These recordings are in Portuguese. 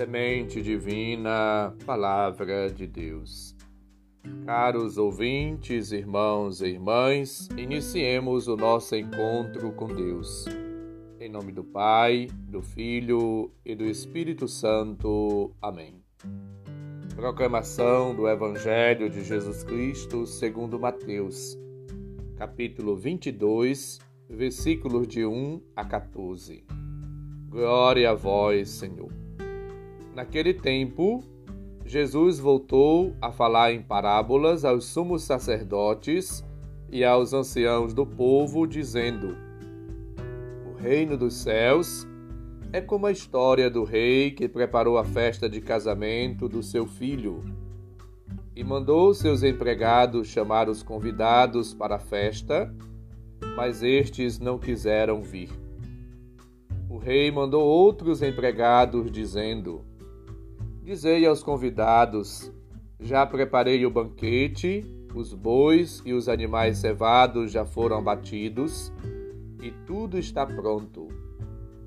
Semente Divina, Palavra de Deus. Caros ouvintes, irmãos e irmãs, iniciemos o nosso encontro com Deus. Em nome do Pai, do Filho e do Espírito Santo. Amém. Proclamação do Evangelho de Jesus Cristo segundo Mateus, capítulo 22, versículos de 1 a 14. Glória a vós, Senhor. Naquele tempo, Jesus voltou a falar em parábolas aos sumos sacerdotes e aos anciãos do povo, dizendo: O reino dos céus é como a história do rei que preparou a festa de casamento do seu filho e mandou seus empregados chamar os convidados para a festa, mas estes não quiseram vir. O rei mandou outros empregados, dizendo: Dizei aos convidados: Já preparei o banquete, os bois e os animais cevados já foram abatidos, e tudo está pronto.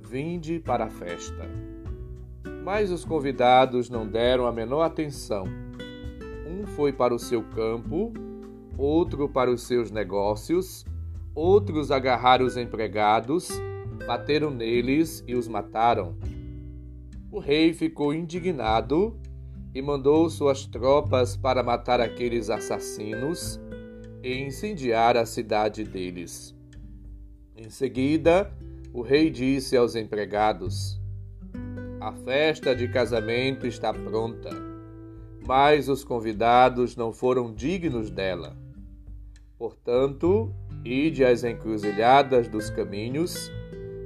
Vinde para a festa. Mas os convidados não deram a menor atenção. Um foi para o seu campo, outro para os seus negócios, outros agarraram os empregados bateram neles e os mataram. O rei ficou indignado e mandou suas tropas para matar aqueles assassinos e incendiar a cidade deles. Em seguida, o rei disse aos empregados: A festa de casamento está pronta, mas os convidados não foram dignos dela. Portanto, ide às encruzilhadas dos caminhos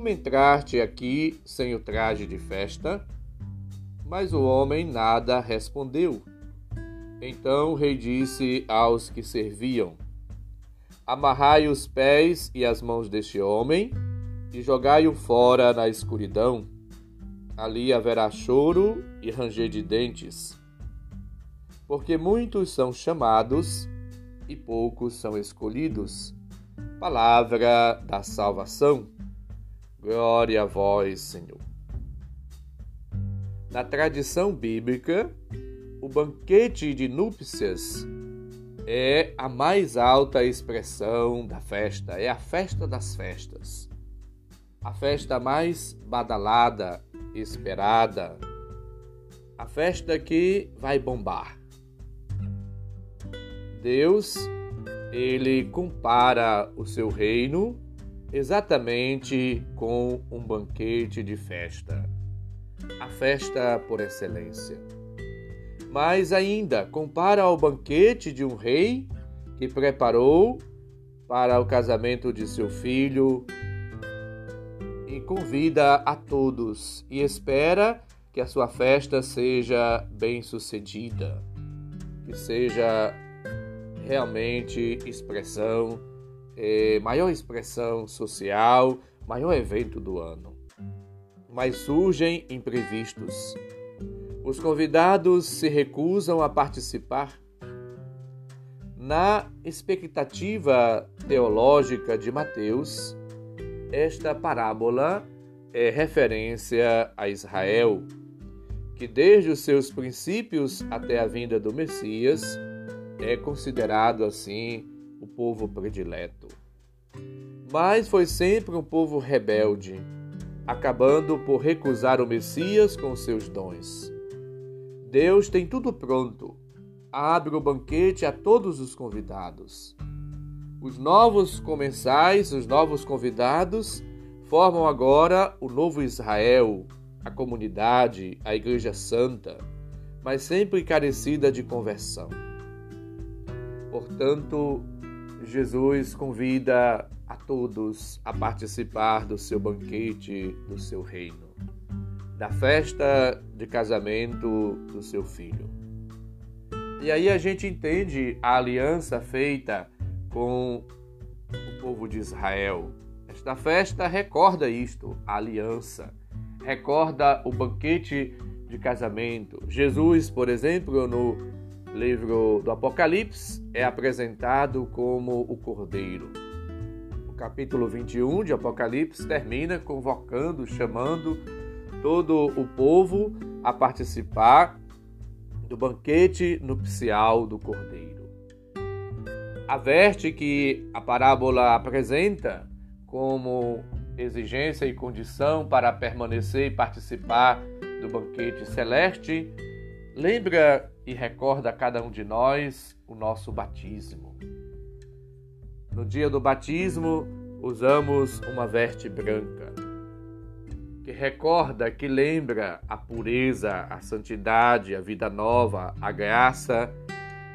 como entraste aqui sem o traje de festa? Mas o homem nada respondeu. Então o rei disse aos que serviam: Amarrai os pés e as mãos deste homem e jogai-o fora na escuridão. Ali haverá choro e ranger de dentes. Porque muitos são chamados e poucos são escolhidos. Palavra da salvação. Glória a vós, Senhor. Na tradição bíblica, o banquete de núpcias é a mais alta expressão da festa, é a festa das festas. A festa mais badalada, esperada, a festa que vai bombar. Deus, ele compara o seu reino exatamente com um banquete de festa, a festa por excelência. Mas ainda compara ao banquete de um rei que preparou para o casamento de seu filho e convida a todos e espera que a sua festa seja bem-sucedida, que seja realmente expressão é, maior expressão social, maior evento do ano. Mas surgem imprevistos. Os convidados se recusam a participar. Na expectativa teológica de Mateus, esta parábola é referência a Israel, que desde os seus princípios até a vinda do Messias é considerado assim o povo predileto. Mas foi sempre um povo rebelde, acabando por recusar o Messias com seus dons. Deus tem tudo pronto, abre o banquete a todos os convidados. Os novos comensais, os novos convidados, formam agora o novo Israel, a comunidade, a Igreja Santa, mas sempre carecida de conversão. Portanto, Jesus convida a todos a participar do seu banquete, do seu reino. da festa de casamento do seu filho. E aí a gente entende a aliança feita com o povo de Israel. Esta festa recorda isto, a aliança. Recorda o banquete de casamento. Jesus, por exemplo, no livro do Apocalipse, é apresentado como o Cordeiro. O capítulo 21 de Apocalipse termina convocando, chamando todo o povo a participar do banquete nupcial do Cordeiro. Averte que a parábola apresenta como exigência e condição para permanecer e participar do banquete celeste, lembra e recorda a cada um de nós o nosso batismo. No dia do batismo, usamos uma veste branca, que recorda, que lembra a pureza, a santidade, a vida nova, a graça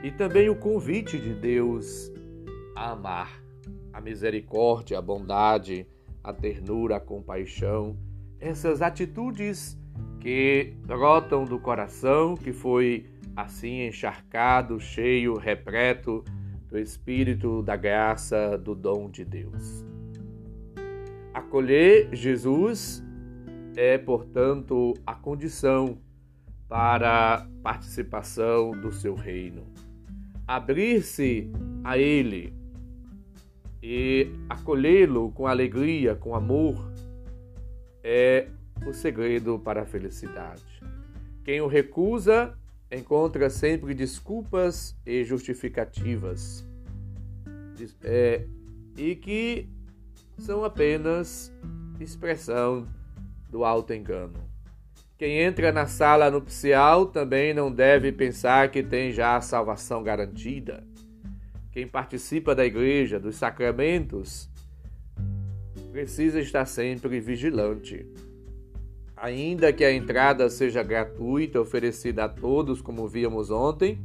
e também o convite de Deus a amar, a misericórdia, a bondade, a ternura, a compaixão, essas atitudes que brotam do coração que foi assim encharcado, cheio, repleto do Espírito, da graça, do dom de Deus. Acolher Jesus é, portanto, a condição para participação do seu reino. Abrir-se a Ele e acolhê-lo com alegria, com amor, é o segredo para a felicidade. Quem o recusa encontra sempre desculpas e justificativas, é, e que são apenas expressão do alto engano. Quem entra na sala nupcial também não deve pensar que tem já a salvação garantida. Quem participa da igreja, dos sacramentos, precisa estar sempre vigilante. Ainda que a entrada seja gratuita, oferecida a todos, como víamos ontem,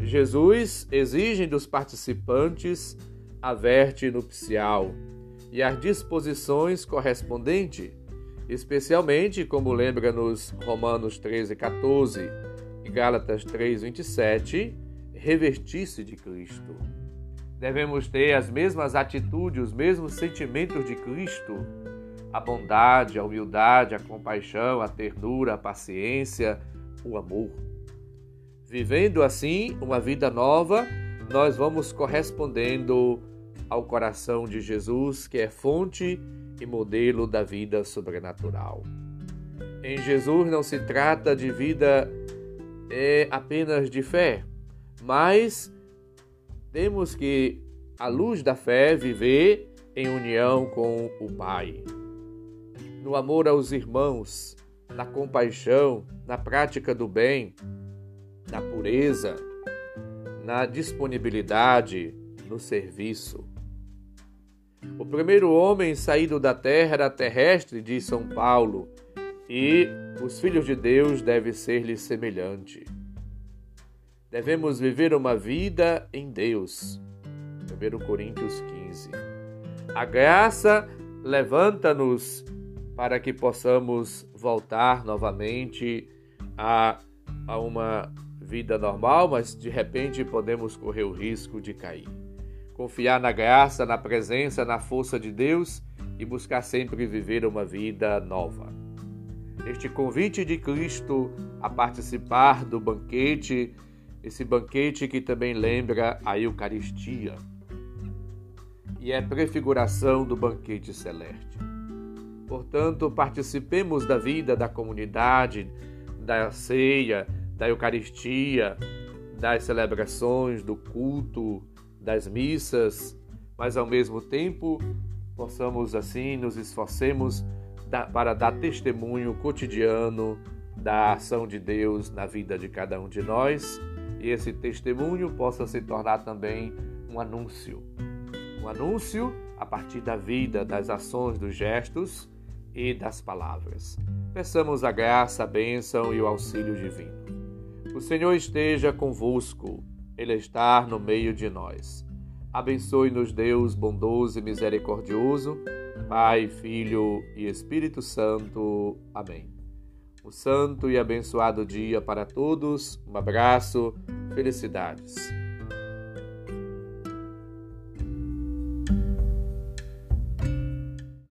Jesus exige dos participantes a verte nupcial e as disposições correspondentes, especialmente, como lembra nos Romanos 13, 14 e Gálatas 3, 27, revestir-se de Cristo. Devemos ter as mesmas atitudes, os mesmos sentimentos de Cristo a bondade, a humildade, a compaixão, a ternura, a paciência, o amor. Vivendo assim uma vida nova, nós vamos correspondendo ao coração de Jesus, que é fonte e modelo da vida sobrenatural. Em Jesus não se trata de vida é, apenas de fé, mas temos que, à luz da fé, viver em união com o Pai no amor aos irmãos, na compaixão, na prática do bem, na pureza, na disponibilidade, no serviço. O primeiro homem saído da terra era terrestre, diz São Paulo, e os filhos de Deus devem ser-lhe semelhante. Devemos viver uma vida em Deus. 1 Coríntios 15. A graça levanta-nos para que possamos voltar novamente a, a uma vida normal, mas de repente podemos correr o risco de cair. Confiar na graça, na presença, na força de Deus e buscar sempre viver uma vida nova. Este convite de Cristo a participar do banquete, esse banquete que também lembra a Eucaristia e é prefiguração do banquete celeste. Portanto, participemos da vida da comunidade, da ceia, da Eucaristia, das celebrações, do culto, das missas, mas ao mesmo tempo possamos assim nos esforcemos para dar testemunho cotidiano da ação de Deus na vida de cada um de nós e esse testemunho possa se tornar também um anúncio. Um anúncio a partir da vida, das ações, dos gestos e das palavras. Peçamos a graça, a bênção e o auxílio divino. O Senhor esteja convosco, Ele está no meio de nós. Abençoe-nos, Deus bondoso e misericordioso, Pai, Filho e Espírito Santo. Amém. Um santo e abençoado dia para todos. Um abraço, felicidades.